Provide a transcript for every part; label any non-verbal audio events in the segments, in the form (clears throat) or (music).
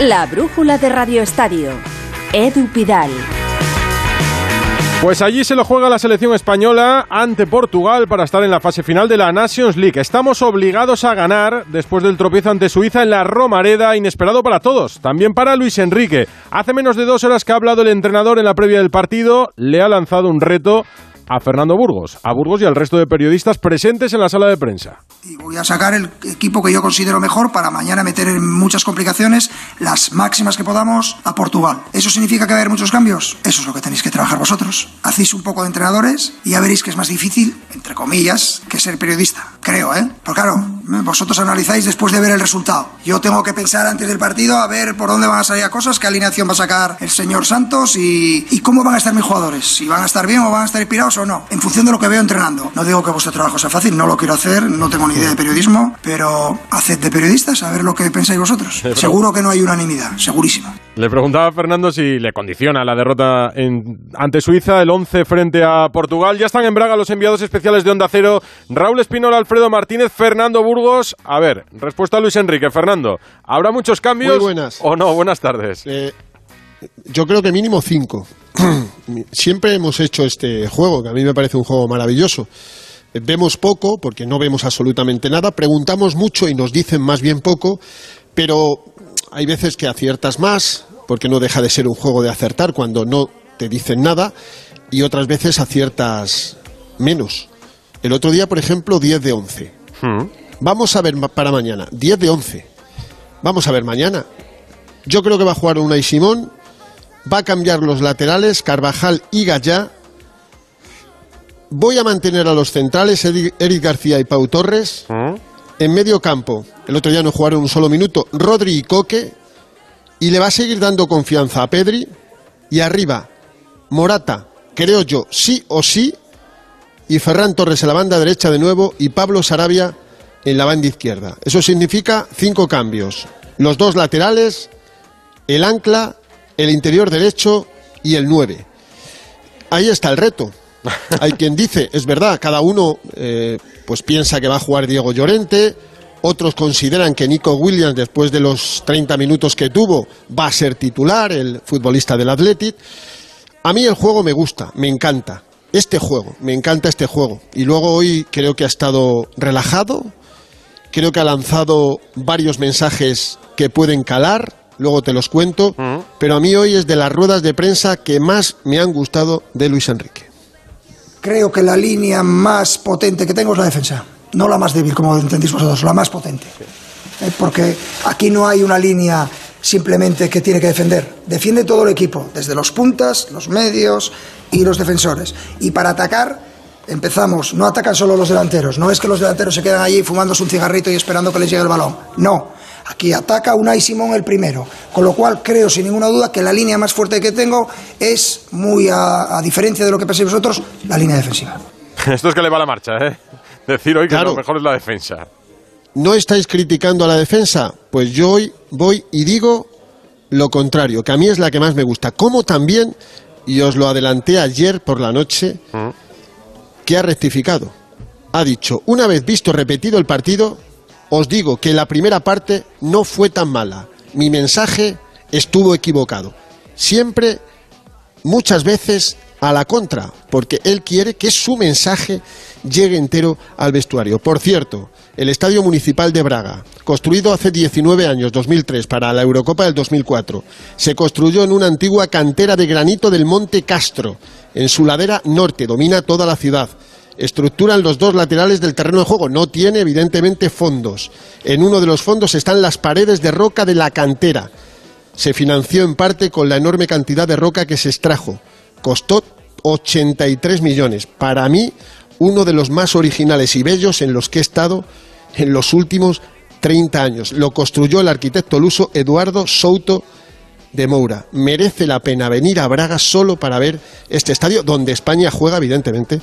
La brújula de Radio Estadio. Edu Pidal. Pues allí se lo juega la selección española ante Portugal para estar en la fase final de la Nations League. Estamos obligados a ganar después del tropiezo ante Suiza en la Romareda, inesperado para todos, también para Luis Enrique. Hace menos de dos horas que ha hablado el entrenador en la previa del partido, le ha lanzado un reto a Fernando Burgos, a Burgos y al resto de periodistas presentes en la sala de prensa. Y voy a sacar el equipo que yo considero mejor para mañana meter en muchas complicaciones las máximas que podamos a Portugal. ¿Eso significa que va a haber muchos cambios? Eso es lo que tenéis que trabajar vosotros. Hacéis un poco de entrenadores y ya veréis que es más difícil, entre comillas, que ser periodista. Creo, ¿eh? Porque claro, vosotros analizáis después de ver el resultado. Yo tengo que pensar antes del partido a ver por dónde van a salir las cosas, qué alineación va a sacar el señor Santos y, y cómo van a estar mis jugadores. Si van a estar bien o van a estar inspirados o no, en función de lo que veo entrenando. No digo que vuestro trabajo sea fácil, no lo quiero hacer, no tengo ni idea de periodismo, pero haced de periodistas a ver lo que pensáis vosotros. Seguro que no hay unanimidad, segurísimo. Le preguntaba a Fernando si le condiciona la derrota en, ante Suiza, el 11 frente a Portugal. Ya están en Braga los enviados especiales de Onda Cero, Raúl Espinola, Alfredo Martínez, Fernando Burgos. A ver, respuesta a Luis Enrique. Fernando, ¿habrá muchos cambios? Muy buenas. ¿O no? Buenas tardes. Eh, yo creo que mínimo cinco. (clears throat) Siempre hemos hecho este juego, que a mí me parece un juego maravilloso. Vemos poco, porque no vemos absolutamente nada, preguntamos mucho y nos dicen más bien poco, pero hay veces que aciertas más, porque no deja de ser un juego de acertar cuando no te dicen nada, y otras veces aciertas menos. El otro día, por ejemplo, 10 de 11. Vamos a ver para mañana, 10 de 11. Vamos a ver mañana. Yo creo que va a jugar Unai Simón, va a cambiar los laterales, Carvajal y Gallá. Voy a mantener a los centrales, Eric García y Pau Torres. En medio campo, el otro día no jugaron un solo minuto, Rodri y Coque. Y le va a seguir dando confianza a Pedri. Y arriba, Morata, creo yo, sí o sí. Y Ferran Torres en la banda derecha de nuevo y Pablo Sarabia en la banda izquierda. Eso significa cinco cambios. Los dos laterales, el ancla, el interior derecho y el 9. Ahí está el reto. (laughs) Hay quien dice, es verdad, cada uno eh, pues piensa que va a jugar Diego Llorente, otros consideran que Nico Williams, después de los 30 minutos que tuvo, va a ser titular, el futbolista del Athletic. A mí el juego me gusta, me encanta. Este juego, me encanta este juego. Y luego hoy creo que ha estado relajado, creo que ha lanzado varios mensajes que pueden calar, luego te los cuento, pero a mí hoy es de las ruedas de prensa que más me han gustado de Luis Enrique. Creo que la línea más potente que tengo es la defensa, no la más débil, como entendéis vosotros, la más potente. Eh, porque aquí no hay una línea simplemente que tiene que defender. Defiende todo el equipo, desde los puntas, los medios y los defensores. Y para atacar, empezamos, no atacan solo los delanteros, no es que los delanteros se quedan allí fumándose un cigarrito y esperando que les llegue el balón. No, Aquí ataca Unai Simón el primero, con lo cual creo sin ninguna duda que la línea más fuerte que tengo es muy a, diferencia de lo que pensáis vosotros, la línea defensiva. (laughs) Esto es que le va la marcha, ¿eh? Decir hoy que lo mejor es la defensa. ¿No estáis criticando a la defensa? Pues yo hoy voy y digo lo contrario, que a mí es la que más me gusta. Como también, y os lo adelanté ayer por la noche, mm. que ha rectificado. Ha dicho, una vez visto repetido el partido, os digo que la primera parte no fue tan mala. Mi mensaje estuvo equivocado. Siempre, muchas veces, a la contra, porque él quiere que su mensaje llegue entero al vestuario. Por cierto, el Estadio Municipal de Braga, construido hace 19 años, 2003, para la Eurocopa del 2004, se construyó en una antigua cantera de granito del Monte Castro. En su ladera norte domina toda la ciudad estructuran los dos laterales del terreno de juego. No tiene, evidentemente, fondos. En uno de los fondos están las paredes de roca de la cantera. Se financió en parte con la enorme cantidad de roca que se extrajo. Costó 83 millones. Para mí, uno de los más originales y bellos en los que he estado en los últimos 30 años. Lo construyó el arquitecto luso Eduardo Souto de Moura. Merece la pena venir a Braga solo para ver este estadio, donde España juega, evidentemente,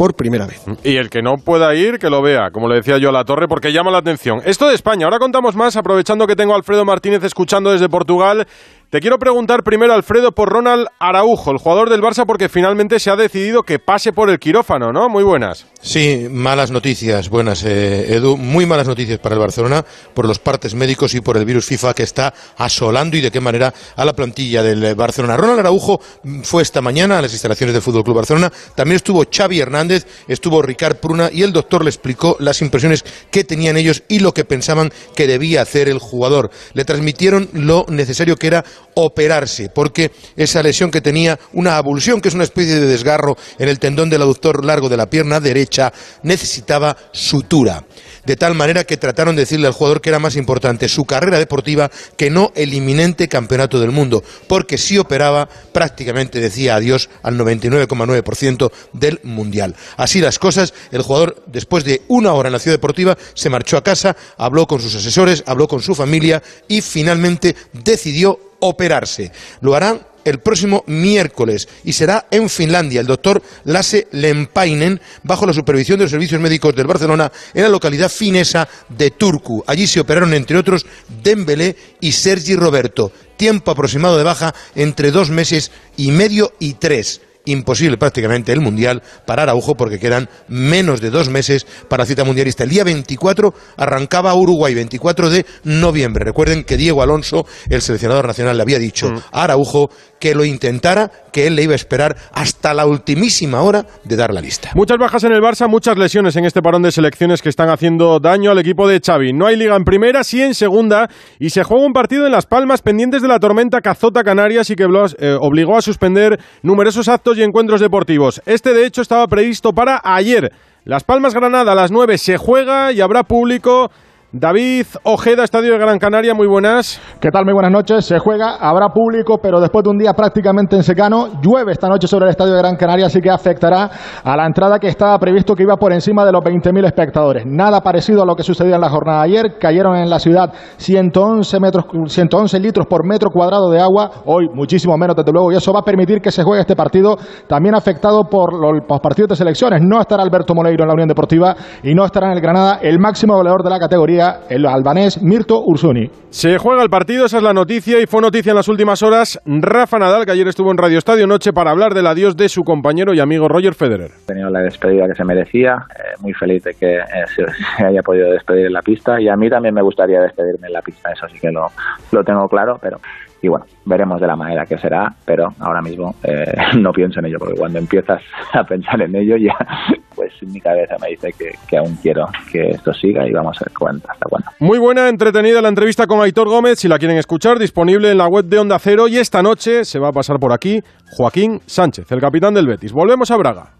por primera vez. Y el que no pueda ir, que lo vea, como le decía yo a la torre, porque llama la atención. Esto de España, ahora contamos más, aprovechando que tengo a Alfredo Martínez escuchando desde Portugal. Te quiero preguntar primero, Alfredo, por Ronald Araujo, el jugador del Barça, porque finalmente se ha decidido que pase por el quirófano, ¿no? Muy buenas. Sí, malas noticias, buenas, eh, Edu. Muy malas noticias para el Barcelona por los partes médicos y por el virus FIFA que está asolando y de qué manera a la plantilla del Barcelona. Ronald Araujo fue esta mañana a las instalaciones del Fútbol Club Barcelona. También estuvo Xavi Hernández, estuvo Ricard Pruna y el doctor le explicó las impresiones que tenían ellos y lo que pensaban que debía hacer el jugador. Le transmitieron lo necesario que era operarse, porque esa lesión que tenía una abulsión, que es una especie de desgarro en el tendón del aductor largo de la pierna derecha, necesitaba sutura. De tal manera que trataron de decirle al jugador que era más importante su carrera deportiva que no el inminente campeonato del mundo, porque si operaba prácticamente decía adiós al 99,9% del mundial. Así las cosas, el jugador después de una hora en la ciudad deportiva se marchó a casa, habló con sus asesores, habló con su familia y finalmente decidió operarse. Lo harán el próximo miércoles y será en Finlandia. El doctor Lasse Lempainen, bajo la supervisión de los servicios médicos del Barcelona, en la localidad finesa de Turku. Allí se operaron, entre otros, Dembélé y Sergi Roberto. Tiempo aproximado de baja entre dos meses y medio y tres imposible prácticamente el Mundial para Araujo porque quedan menos de dos meses para la cita mundialista. El día 24 arrancaba Uruguay, 24 de noviembre. Recuerden que Diego Alonso, el seleccionador nacional, le había dicho mm. a Araujo que lo intentara, que él le iba a esperar hasta la ultimísima hora de dar la lista. Muchas bajas en el Barça, muchas lesiones en este parón de selecciones que están haciendo daño al equipo de Xavi. No hay liga en primera, sí en segunda y se juega un partido en Las Palmas pendientes de la tormenta Cazota Canarias y que eh, obligó a suspender numerosos actos y encuentros deportivos. Este de hecho estaba previsto para ayer. Las Palmas Granada a las 9 se juega y habrá público David Ojeda, Estadio de Gran Canaria, muy buenas. ¿Qué tal? Muy buenas noches. Se juega, habrá público, pero después de un día prácticamente en secano, llueve esta noche sobre el Estadio de Gran Canaria, así que afectará a la entrada que estaba previsto que iba por encima de los 20.000 espectadores. Nada parecido a lo que sucedió en la jornada de ayer. Cayeron en la ciudad 111, metros, 111 litros por metro cuadrado de agua. Hoy muchísimo menos, desde luego, y eso va a permitir que se juegue este partido, también afectado por los partidos de selecciones. No estará Alberto Moleiro en la Unión Deportiva y no estará en el Granada el máximo goleador de la categoría el albanés Mirto Ursuni. Se juega el partido, esa es la noticia, y fue noticia en las últimas horas Rafa Nadal, que ayer estuvo en Radio Estadio Noche para hablar del adiós de su compañero y amigo Roger Federer. Ha tenido la despedida que se merecía, eh, muy feliz de que eh, (laughs) se, haya podido despedir en la pista, y a mí también me gustaría despedirme en la pista, eso sí que lo, lo tengo claro, pero y bueno, veremos de la manera que será, pero ahora mismo eh, (laughs) no pienso en ello, porque cuando empiezas (laughs) a pensar en ello ya, (laughs) pues mi cabeza me dice que, aún quiero que esto siga y vamos a ver cuánto, hasta cuándo. Muy buena, entretenida la entrevista con Aitor Gómez, si la quieren escuchar, disponible en la web de Onda Cero y esta noche se va a pasar por aquí Joaquín Sánchez, el capitán del Betis. Volvemos a Braga.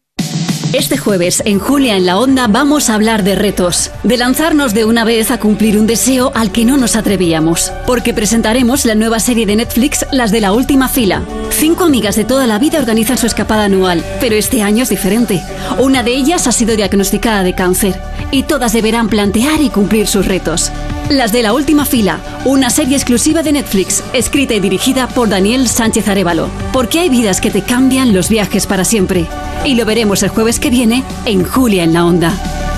Este jueves en Julia en la Onda vamos a hablar de retos, de lanzarnos de una vez a cumplir un deseo al que no nos atrevíamos, porque presentaremos la nueva serie de Netflix Las de la Última Fila. Cinco amigas de toda la vida organizan su escapada anual, pero este año es diferente. Una de ellas ha sido diagnosticada de cáncer y todas deberán plantear y cumplir sus retos. Las de la Última Fila, una serie exclusiva de Netflix, escrita y dirigida por Daniel Sánchez Arevalo, porque hay vidas que te cambian los viajes para siempre. Y lo veremos el jueves que viene en Julia en la Onda.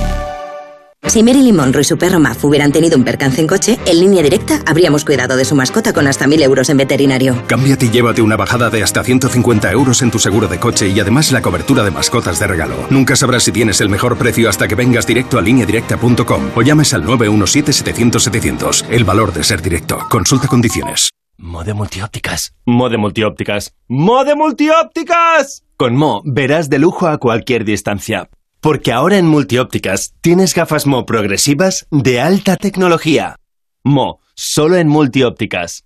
Si Marilyn Monroe y su perro Maf hubieran tenido un percance en coche, en línea directa habríamos cuidado de su mascota con hasta 1000 euros en veterinario. Cámbiate y llévate una bajada de hasta 150 euros en tu seguro de coche y además la cobertura de mascotas de regalo. Nunca sabrás si tienes el mejor precio hasta que vengas directo a lineadirecta.com o llames al 917-700-700. El valor de ser directo. Consulta condiciones. Mode multiópticas. Mode multiópticas. Mode multiópticas. Con Mo verás de lujo a cualquier distancia. Porque ahora en multiópticas tienes gafas Mo progresivas de alta tecnología. Mo, solo en multiópticas.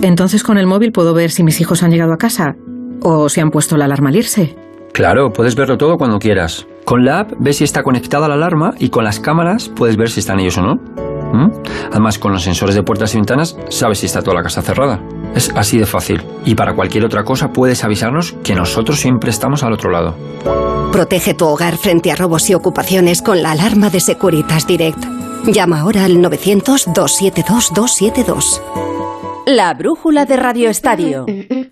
Entonces con el móvil puedo ver si mis hijos han llegado a casa o si han puesto la alarma al irse. Claro, puedes verlo todo cuando quieras. Con la app ves si está conectada la alarma y con las cámaras puedes ver si están ellos o no. ¿Mm? Además, con los sensores de puertas y ventanas sabes si está toda la casa cerrada. Es así de fácil. Y para cualquier otra cosa puedes avisarnos que nosotros siempre estamos al otro lado. Protege tu hogar frente a robos y ocupaciones con la alarma de Securitas Direct. Llama ahora al 900-272-272. La brújula de Radio Estadio.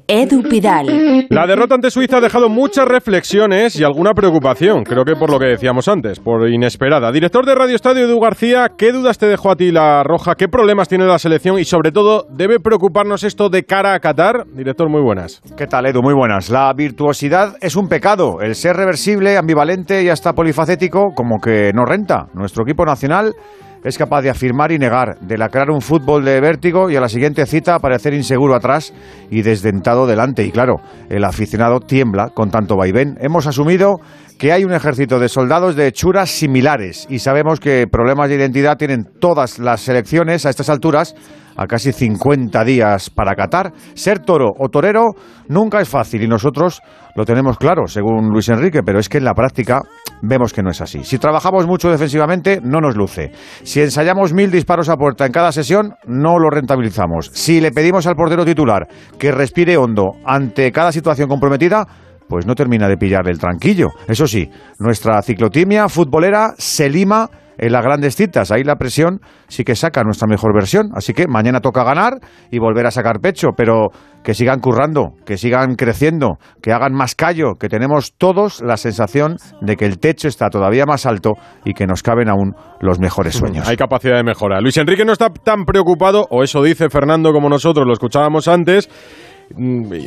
Edu Pidal. La derrota ante Suiza ha dejado muchas reflexiones y alguna preocupación, creo que por lo que decíamos antes, por inesperada. Director de Radio Estadio, Edu García, ¿qué dudas te dejó a ti la Roja? ¿Qué problemas tiene la selección? Y sobre todo, ¿debe preocuparnos esto de cara a Qatar? Director, muy buenas. ¿Qué tal, Edu? Muy buenas. La virtuosidad es un pecado. El ser reversible, ambivalente y hasta polifacético, como que no renta. Nuestro equipo nacional es capaz de afirmar y negar, de lacrar un fútbol de vértigo y a la siguiente cita parecer inseguro atrás y desdentado delante. Y claro, el aficionado tiembla con tanto vaivén. Hemos asumido que hay un ejército de soldados de hechuras similares y sabemos que problemas de identidad tienen todas las selecciones a estas alturas a casi 50 días para Qatar. Ser toro o torero nunca es fácil y nosotros lo tenemos claro, según Luis Enrique, pero es que en la práctica vemos que no es así. Si trabajamos mucho defensivamente, no nos luce. Si ensayamos mil disparos a puerta en cada sesión, no lo rentabilizamos. Si le pedimos al portero titular que respire hondo ante cada situación comprometida, pues no termina de pillar el tranquillo. Eso sí, nuestra ciclotimia futbolera se lima en las grandes citas. Ahí la presión sí que saca nuestra mejor versión. Así que mañana toca ganar y volver a sacar pecho, pero que sigan currando, que sigan creciendo, que hagan más callo, que tenemos todos la sensación de que el techo está todavía más alto y que nos caben aún los mejores sueños. Hay capacidad de mejora. Luis Enrique no está tan preocupado, o eso dice Fernando como nosotros lo escuchábamos antes,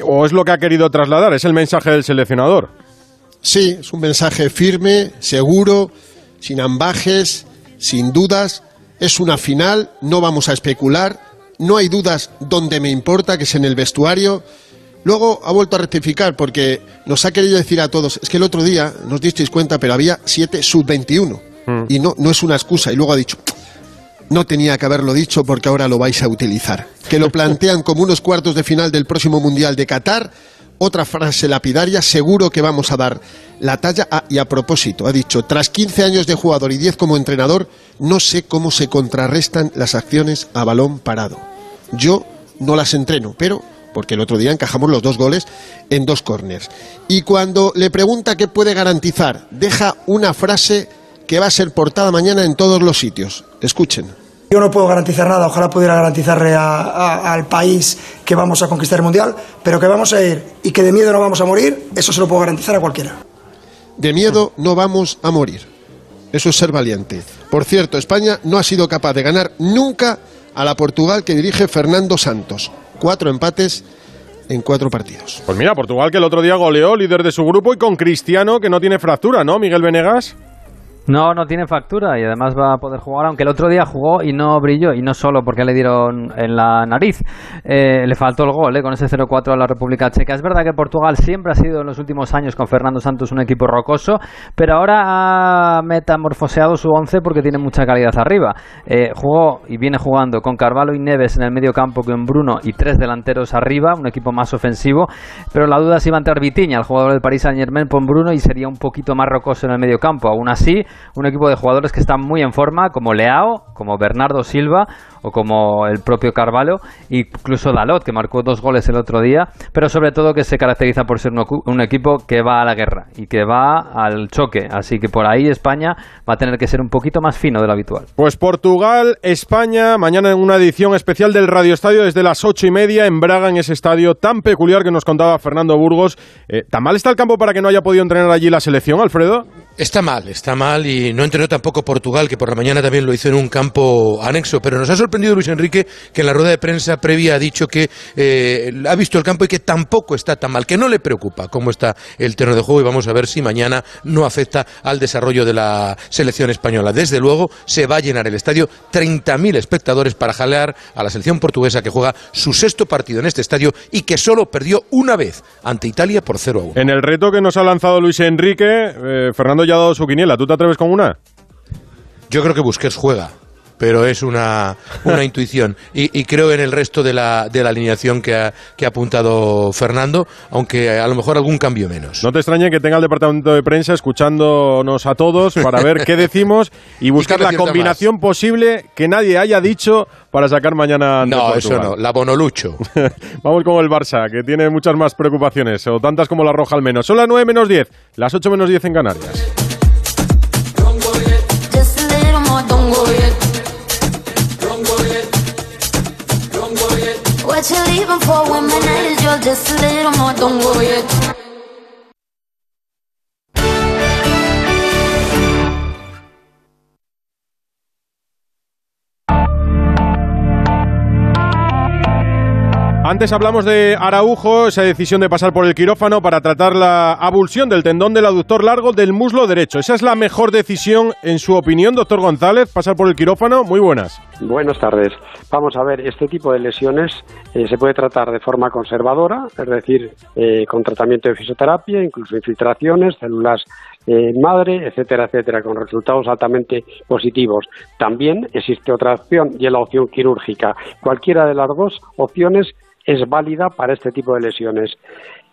o es lo que ha querido trasladar, es el mensaje del seleccionador. Sí, es un mensaje firme, seguro, sin ambajes, sin dudas. Es una final, no vamos a especular. No hay dudas donde me importa, que es en el vestuario. Luego ha vuelto a rectificar porque nos ha querido decir a todos, es que el otro día nos disteis cuenta, pero había siete sub-21 y no, no es una excusa. Y luego ha dicho, no tenía que haberlo dicho porque ahora lo vais a utilizar. Que lo plantean como unos cuartos de final del próximo Mundial de Qatar. Otra frase lapidaria, seguro que vamos a dar la talla. Ah, y a propósito, ha dicho, tras 15 años de jugador y 10 como entrenador, no sé cómo se contrarrestan las acciones a balón parado. Yo no las entreno, pero porque el otro día encajamos los dos goles en dos corners. Y cuando le pregunta qué puede garantizar, deja una frase que va a ser portada mañana en todos los sitios. Escuchen. Yo no puedo garantizar nada, ojalá pudiera garantizarle a- a- al país que vamos a conquistar el Mundial, pero que vamos a ir y que de miedo no vamos a morir, eso se lo puedo garantizar a cualquiera. De miedo no vamos a morir. Eso es ser valiente. Por cierto, España no ha sido capaz de ganar nunca a la Portugal que dirige Fernando Santos. Cuatro empates en cuatro partidos. Pues mira, Portugal que el otro día goleó, líder de su grupo, y con Cristiano que no tiene fractura, ¿no, Miguel Venegas? No, no tiene factura y además va a poder jugar, aunque el otro día jugó y no brilló, y no solo porque le dieron en la nariz, eh, le faltó el gol eh, con ese 0-4 a la República Checa. Es verdad que Portugal siempre ha sido en los últimos años con Fernando Santos un equipo rocoso, pero ahora ha metamorfoseado su once porque tiene mucha calidad arriba. Eh, jugó y viene jugando con Carvalho y Neves en el medio campo con Bruno y tres delanteros arriba, un equipo más ofensivo, pero la duda es si va a entrar Vitiña, el jugador del Paris Saint Germain, con Bruno y sería un poquito más rocoso en el medio campo. Aún así, un equipo de jugadores que están muy en forma, como Leao, como Bernardo Silva o como el propio Carvalho, incluso Dalot, que marcó dos goles el otro día, pero sobre todo que se caracteriza por ser un, equipo que va a la guerra y que va al choque. Así que por ahí España va a tener que ser un poquito más fino de lo habitual. Pues Portugal, España, mañana en una edición especial del Radio Estadio desde las ocho y media en Braga, en ese estadio tan peculiar que nos contaba Fernando Burgos. Eh, ¿Tan mal está el campo para que no haya podido entrenar allí la selección, Alfredo? Está mal, está mal y no entrenó tampoco Portugal, que por la mañana también lo hizo en un campo anexo, pero nos ha sorprendido Luis Enrique que en la rueda de prensa previa ha dicho que eh, ha visto el campo y que tampoco está tan mal, que no le preocupa cómo está el terreno de juego y vamos a ver si mañana no afecta al desarrollo de la selección española. Desde luego se va a llenar el estadio 30.000 espectadores para jalear a la selección portuguesa que juega su sexto partido en este estadio y que solo perdió una vez ante Italia por 0 a 1. En el reto que nos ha lanzado Luis Enrique, eh, Fernando ya ha dado su quiniela. ¿Tú te atreves con una? Yo creo que Busquets juega, pero es una, una (laughs) intuición. Y, y creo en el resto de la, de la alineación que ha, que ha apuntado Fernando, aunque a lo mejor algún cambio menos. No te extrañe que tenga el departamento de prensa escuchándonos a todos para ver qué (laughs) decimos y buscar la combinación posible que nadie haya dicho para sacar mañana ante No, eso no, la Bonolucho. (laughs) Vamos con el Barça, que tiene muchas más preocupaciones, o tantas como la Roja al menos. Son las 9 menos 10, las 8 menos 10 en Canarias. What you're leaving for when my night is yours just a little more. Don't go Antes hablamos de Araujo, esa decisión de pasar por el quirófano para tratar la abulsión del tendón del aductor largo del muslo derecho. ¿Esa es la mejor decisión, en su opinión, doctor González, pasar por el quirófano? Muy buenas. Buenas tardes. Vamos a ver, este tipo de lesiones eh, se puede tratar de forma conservadora, es decir, eh, con tratamiento de fisioterapia, incluso infiltraciones, células eh, madre, etcétera, etcétera, con resultados altamente positivos. También existe otra opción y es la opción quirúrgica. Cualquiera de las dos opciones es válida para este tipo de lesiones.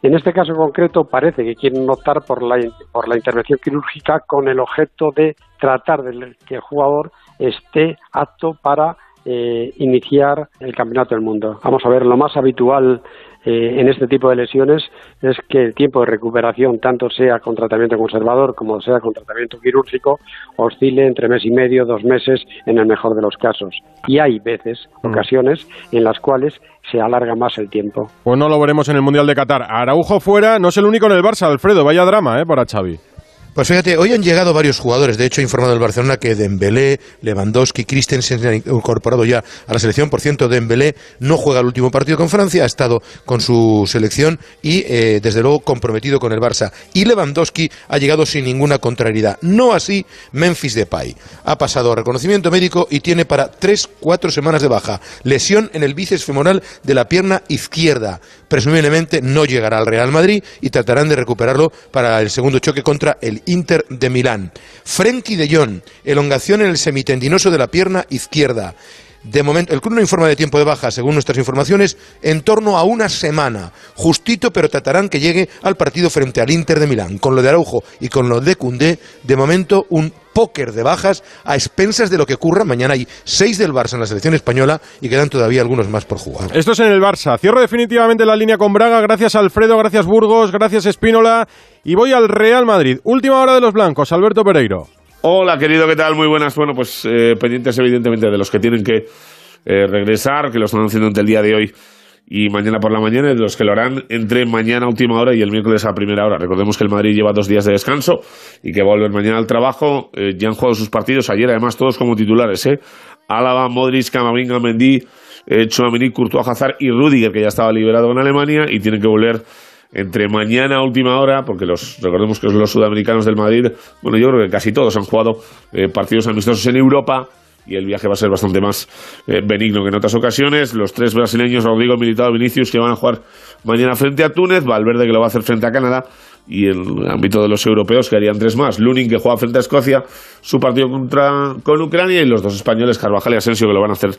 En este caso concreto parece que quieren optar por la, por la intervención quirúrgica con el objeto de tratar de que el jugador esté apto para eh, iniciar el campeonato del mundo. Vamos a ver, lo más habitual eh, en este tipo de lesiones es que el tiempo de recuperación, tanto sea con tratamiento conservador como sea con tratamiento quirúrgico, oscile entre mes y medio, dos meses, en el mejor de los casos. Y hay veces, Mm. ocasiones, en las cuales se alarga más el tiempo. Pues no lo veremos en el Mundial de Qatar. Araujo fuera, no es el único en el Barça, Alfredo. Vaya drama, ¿eh? Para Xavi. Pues fíjate, hoy han llegado varios jugadores. De hecho, ha informado el Barcelona que Dembélé, Lewandowski, Christensen se han incorporado ya a la selección. Por cierto, Dembélé no juega el último partido con Francia, ha estado con su selección y, eh, desde luego, comprometido con el Barça. Y Lewandowski ha llegado sin ninguna contrariedad. No así Memphis Depay. Ha pasado reconocimiento médico y tiene para tres, cuatro semanas de baja. Lesión en el bíceps femoral de la pierna izquierda. Presumiblemente no llegará al Real Madrid y tratarán de recuperarlo para el segundo choque contra el Inter de Milán. Frenkie de Jong, elongación en el semitendinoso de la pierna izquierda. De momento, el club no informa de tiempo de baja, según nuestras informaciones, en torno a una semana. Justito, pero tratarán que llegue al partido frente al Inter de Milán. Con lo de Araujo y con lo de Cundé, de momento un póker de bajas a expensas de lo que ocurra. Mañana hay seis del Barça en la selección española y quedan todavía algunos más por jugar. Esto es en el Barça. Cierro definitivamente la línea con Braga. Gracias Alfredo, gracias Burgos, gracias Espínola. Y voy al Real Madrid. Última hora de los blancos. Alberto Pereiro. Hola, querido, ¿qué tal? Muy buenas. Bueno, pues eh, pendientes evidentemente de los que tienen que eh, regresar, que lo están haciendo entre el día de hoy y mañana por la mañana, y de los que lo harán entre mañana a última hora y el miércoles a primera hora. Recordemos que el Madrid lleva dos días de descanso y que va a volver mañana al trabajo. Eh, ya han jugado sus partidos ayer, además todos como titulares, ¿eh? Álava, Modric, Camavinga, Mendy, eh, Chouameni, Courtois, Hazard y Rudiger, que ya estaba liberado en Alemania y tienen que volver entre mañana a última hora, porque los recordemos que los sudamericanos del Madrid, bueno, yo creo que casi todos han jugado eh, partidos amistosos en Europa y el viaje va a ser bastante más eh, benigno que en otras ocasiones. Los tres brasileños, Rodrigo, Militao, Vinicius, que van a jugar mañana frente a Túnez, Valverde que lo va a hacer frente a Canadá y en el ámbito de los europeos que harían tres más. Lunin que juega frente a Escocia, su partido contra con Ucrania y los dos españoles, Carvajal y Asensio, que lo van a hacer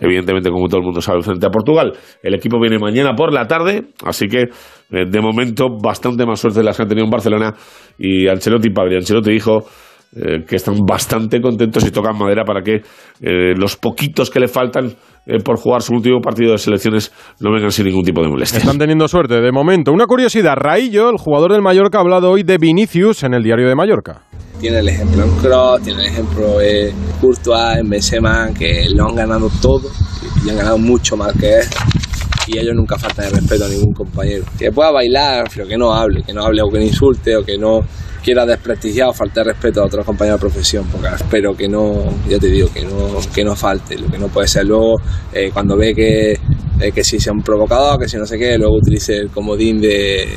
evidentemente como todo el mundo sabe frente a Portugal. El equipo viene mañana por la tarde, así que eh, de momento bastante más suerte de las que han tenido en Barcelona y Ancelotti, padre Ancelotti dijo eh, que están bastante contentos y tocan madera para que eh, los poquitos que le faltan eh, por jugar su último partido de selecciones no vengan sin ningún tipo de molestia. Están teniendo suerte de momento. Una curiosidad, Raillo, el jugador del Mallorca, ha hablado hoy de Vinicius en el diario de Mallorca. Tiene el ejemplo en Kroos, tiene el ejemplo en Courtois, en Benzema, que lo han ganado todo y han ganado mucho más que él. Y ellos nunca faltan de respeto a ningún compañero. Que pueda bailar, pero que no hable, que no hable o que no insulte o que no quiera desprestigiar o faltar respeto a otros compañeros de profesión, porque espero que no, ya te digo, que no, que no falte, lo que no puede ser luego eh, cuando ve que, eh, que si se han provocado, que si no sé qué, luego utilice el comodín de,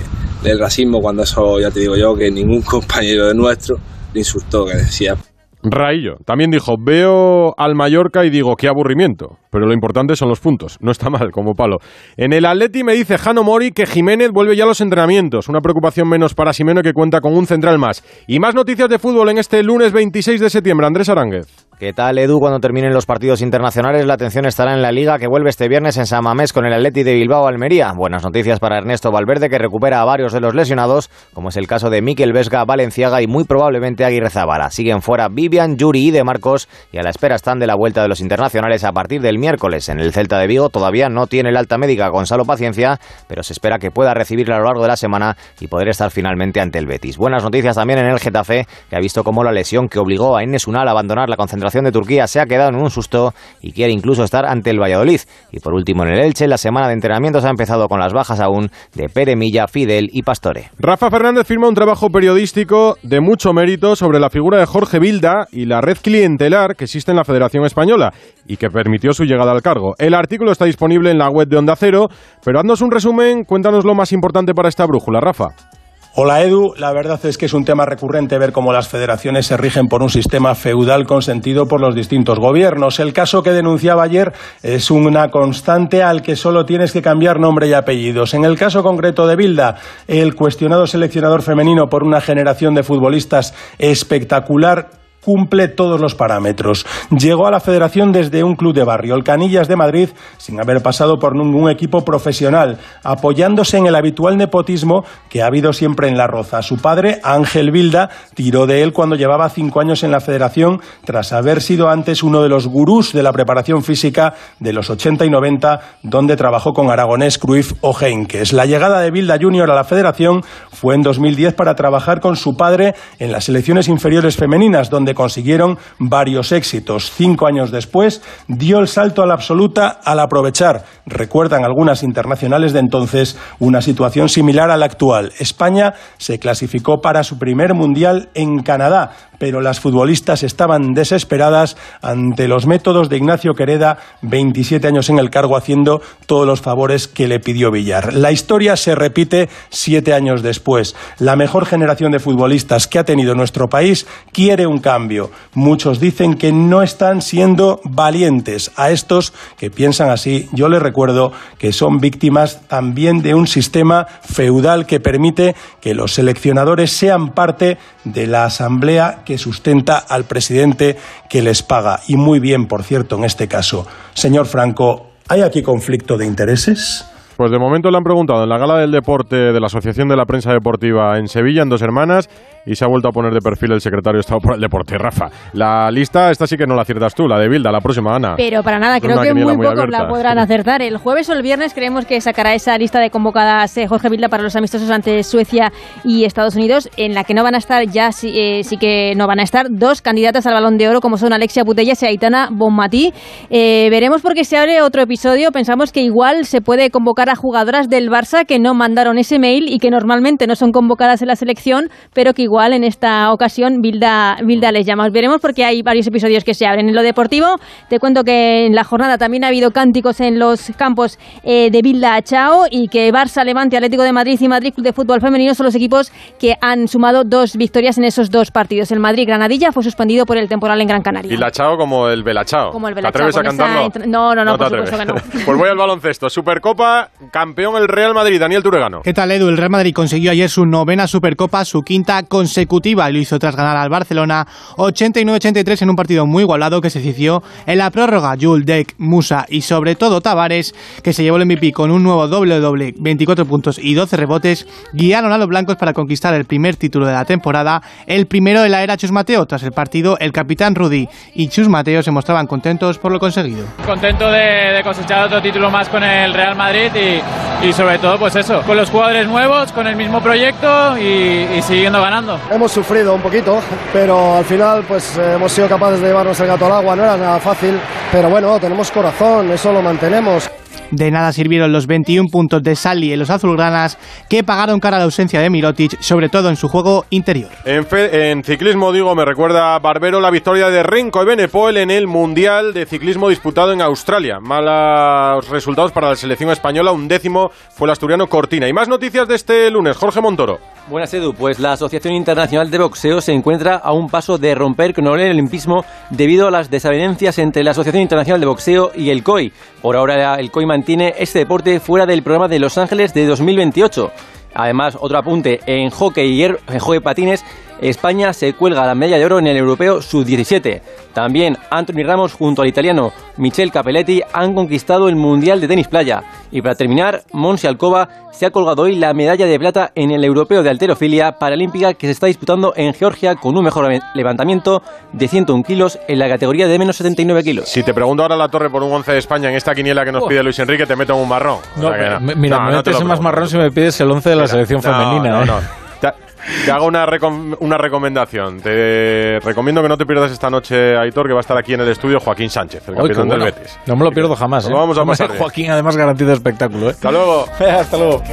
del racismo, cuando eso ya te digo yo, que ningún (laughs) compañero de nuestro le insultó, que decía Raillo también dijo, veo al Mallorca y digo, qué aburrimiento, pero lo importante son los puntos, no está mal como palo. En el Atleti me dice Jano Mori que Jiménez vuelve ya a los entrenamientos, una preocupación menos para Simeno que cuenta con un central más. Y más noticias de fútbol en este lunes 26 de septiembre, Andrés Aránguez. ¿Qué tal, Edu? Cuando terminen los partidos internacionales, la atención estará en la Liga que vuelve este viernes en San Mamés con el Atleti de Bilbao Almería. Buenas noticias para Ernesto Valverde, que recupera a varios de los lesionados, como es el caso de Miquel Vesga, Valenciaga y muy probablemente Aguirre Zabala. Siguen fuera Vivian, Yuri y De Marcos y a la espera están de la vuelta de los internacionales a partir del miércoles. En el Celta de Vigo todavía no tiene el alta médica Gonzalo Paciencia, pero se espera que pueda recibirla a lo largo de la semana y poder estar finalmente ante el Betis. Buenas noticias también en el Getafe, que ha visto cómo la lesión que obligó a Enes Unal a abandonar la concentración De Turquía se ha quedado en un susto y quiere incluso estar ante el Valladolid. Y por último, en el Elche, la semana de entrenamientos ha empezado con las bajas aún de Pere Milla, Fidel y Pastore. Rafa Fernández firma un trabajo periodístico de mucho mérito sobre la figura de Jorge Vilda y la red clientelar que existe en la Federación Española y que permitió su llegada al cargo. El artículo está disponible en la web de Onda Cero, pero haznos un resumen, cuéntanos lo más importante para esta brújula, Rafa. Hola Edu, la verdad es que es un tema recurrente ver cómo las federaciones se rigen por un sistema feudal consentido por los distintos gobiernos. El caso que denunciaba ayer es una constante al que solo tienes que cambiar nombre y apellidos. En el caso concreto de Bilda, el cuestionado seleccionador femenino por una generación de futbolistas espectacular cumple todos los parámetros. Llegó a la federación desde un club de barrio, el Canillas de Madrid, sin haber pasado por ningún equipo profesional, apoyándose en el habitual nepotismo que ha habido siempre en La Roza. Su padre, Ángel Vilda, tiró de él cuando llevaba cinco años en la federación, tras haber sido antes uno de los gurús de la preparación física de los 80 y 90, donde trabajó con Aragonés, Cruyff o Henkes. La llegada de Vilda Junior a la federación fue en 2010 para trabajar con su padre en las selecciones inferiores femeninas, donde consiguieron varios éxitos. Cinco años después dio el salto a la absoluta al aprovechar, recuerdan algunas internacionales de entonces, una situación similar a la actual. España se clasificó para su primer mundial en Canadá, pero las futbolistas estaban desesperadas ante los métodos de Ignacio Quereda, 27 años en el cargo, haciendo todos los favores que le pidió Villar. La historia se repite siete años después. La mejor generación de futbolistas que ha tenido nuestro país quiere un cambio. Muchos dicen que no están siendo valientes. A estos que piensan así, yo les recuerdo que son víctimas también de un sistema feudal que permite que los seleccionadores sean parte de la asamblea que sustenta al presidente que les paga. Y muy bien, por cierto, en este caso. Señor Franco, ¿hay aquí conflicto de intereses? Pues de momento le han preguntado en la gala del deporte de la Asociación de la Prensa Deportiva en Sevilla, en Dos Hermanas, y se ha vuelto a poner de perfil el secretario de Estado por el deporte, Rafa. La lista, esta sí que no la aciertas tú, la de Bilda, la próxima, Ana. Pero para nada, creo que muy muy pocos la podrán (laughs) acertar. El jueves o el viernes creemos que sacará esa lista de convocadas eh, Jorge Vilda para los amistosos ante Suecia y Estados Unidos, en la que no van a estar, ya sí, eh, sí que no van a estar, dos candidatas al Balón de Oro, como son Alexia Putellas y Aitana Bonmatí. Eh, veremos porque se abre otro episodio. Pensamos que igual se puede convocar a jugadoras del Barça que no mandaron ese mail y que normalmente no son convocadas en la selección, pero que igual en esta ocasión Bilda, Bilda les llama. Veremos porque hay varios episodios que se abren. En lo deportivo, te cuento que en la jornada también ha habido cánticos en los campos eh, de Bilda Chao y que Barça, Levante, Atlético de Madrid y Madrid Club de Fútbol Femenino son los equipos que han sumado dos victorias en esos dos partidos. El Madrid-Granadilla fue suspendido por el temporal en Gran Canaria. La chao como el Belachao. Como el ¿Te Belachao, atreves a esa cantarlo? entra- No, no, no, te por supuesto que no. (laughs) pues voy al baloncesto. Supercopa, campeón el Real Madrid, Daniel Turegano. ¿Qué tal, Edu? El Real Madrid consiguió ayer su novena Supercopa, su quinta consecutiva, y lo hizo tras ganar al Barcelona 89-83 en un partido muy igualado que se decidió en la prórroga. Jules, Deck, Musa y sobre todo Tavares, que se llevó el MVP con un nuevo doble-doble, 24 puntos y 12 rebotes, guiaron a los blancos para conquistar el primer título de la temporada, el primero de la era Chus Mateo. Tras el partido, el capitán Rudy y Chus Mateo se mostraban contentos por lo conseguido. contento de, de cosechar otro título más con el Real Madrid y, y sobre todo pues eso, con los jugadores nuevos, con el mismo proyecto y, y siguiendo ganando. Hemos sufrido un poquito, pero al final pues eh, hemos sido capaces de llevarnos el gato al agua, no era nada fácil, pero bueno, tenemos corazón, eso lo mantenemos. De nada sirvieron los 21 puntos de Sally en los azulgranas, que pagaron cara a la ausencia de Mirotic, sobre todo en su juego interior. En, ciclismo, digo, me recuerda Barbero la victoria de Renko Evenepoel en el Mundial de Ciclismo disputado en Australia. Malos resultados para la selección española, un décimo fue el asturiano Cortina. Y más noticias de este lunes, Jorge Montoro. Buenas Edu, pues la Asociación Internacional de Boxeo se encuentra a un paso de romper con el olimpismo debido a las desavenencias entre la Asociación Internacional de Boxeo y el COI. Por ahora el COI mantiene este deporte fuera del programa de Los Ángeles de 2028. Además, otro apunte, en hockey y hier- en hockey patines, España se cuelga la medalla de oro en el europeo sub-17. También Anthony Ramos junto al italiano Michel Capelletti han conquistado el Mundial de Tenis Playa. Y para terminar, Monsi Alcoba se ha colgado hoy la medalla de plata en el europeo de alterofilia paralímpica que se está disputando en Georgia con un mejor levantamiento de 101 kilos en la categoría de menos 79 kilos. Si te pregunto ahora la torre por un 11 de España en esta quiniela que nos pide Luis Enrique, te meto en un marrón. O No, sea me- mira, No, me no te metes más marrón si me pides el 11 de la Mira, selección no, femenina. no, ¿eh? Te, hago una, recom- una recomendación. Te recomiendo que no te pierdas esta noche, Aitor, que va a estar aquí en el estudio Joaquín Sánchez, el Uy, qué capitán del bueno. Betis. No me lo pierdo jamás. Lo ¿eh? vamos a pasar. Joaquín, además, garantiza espectáculo. ¿eh? Hasta luego. (laughs) Hasta luego.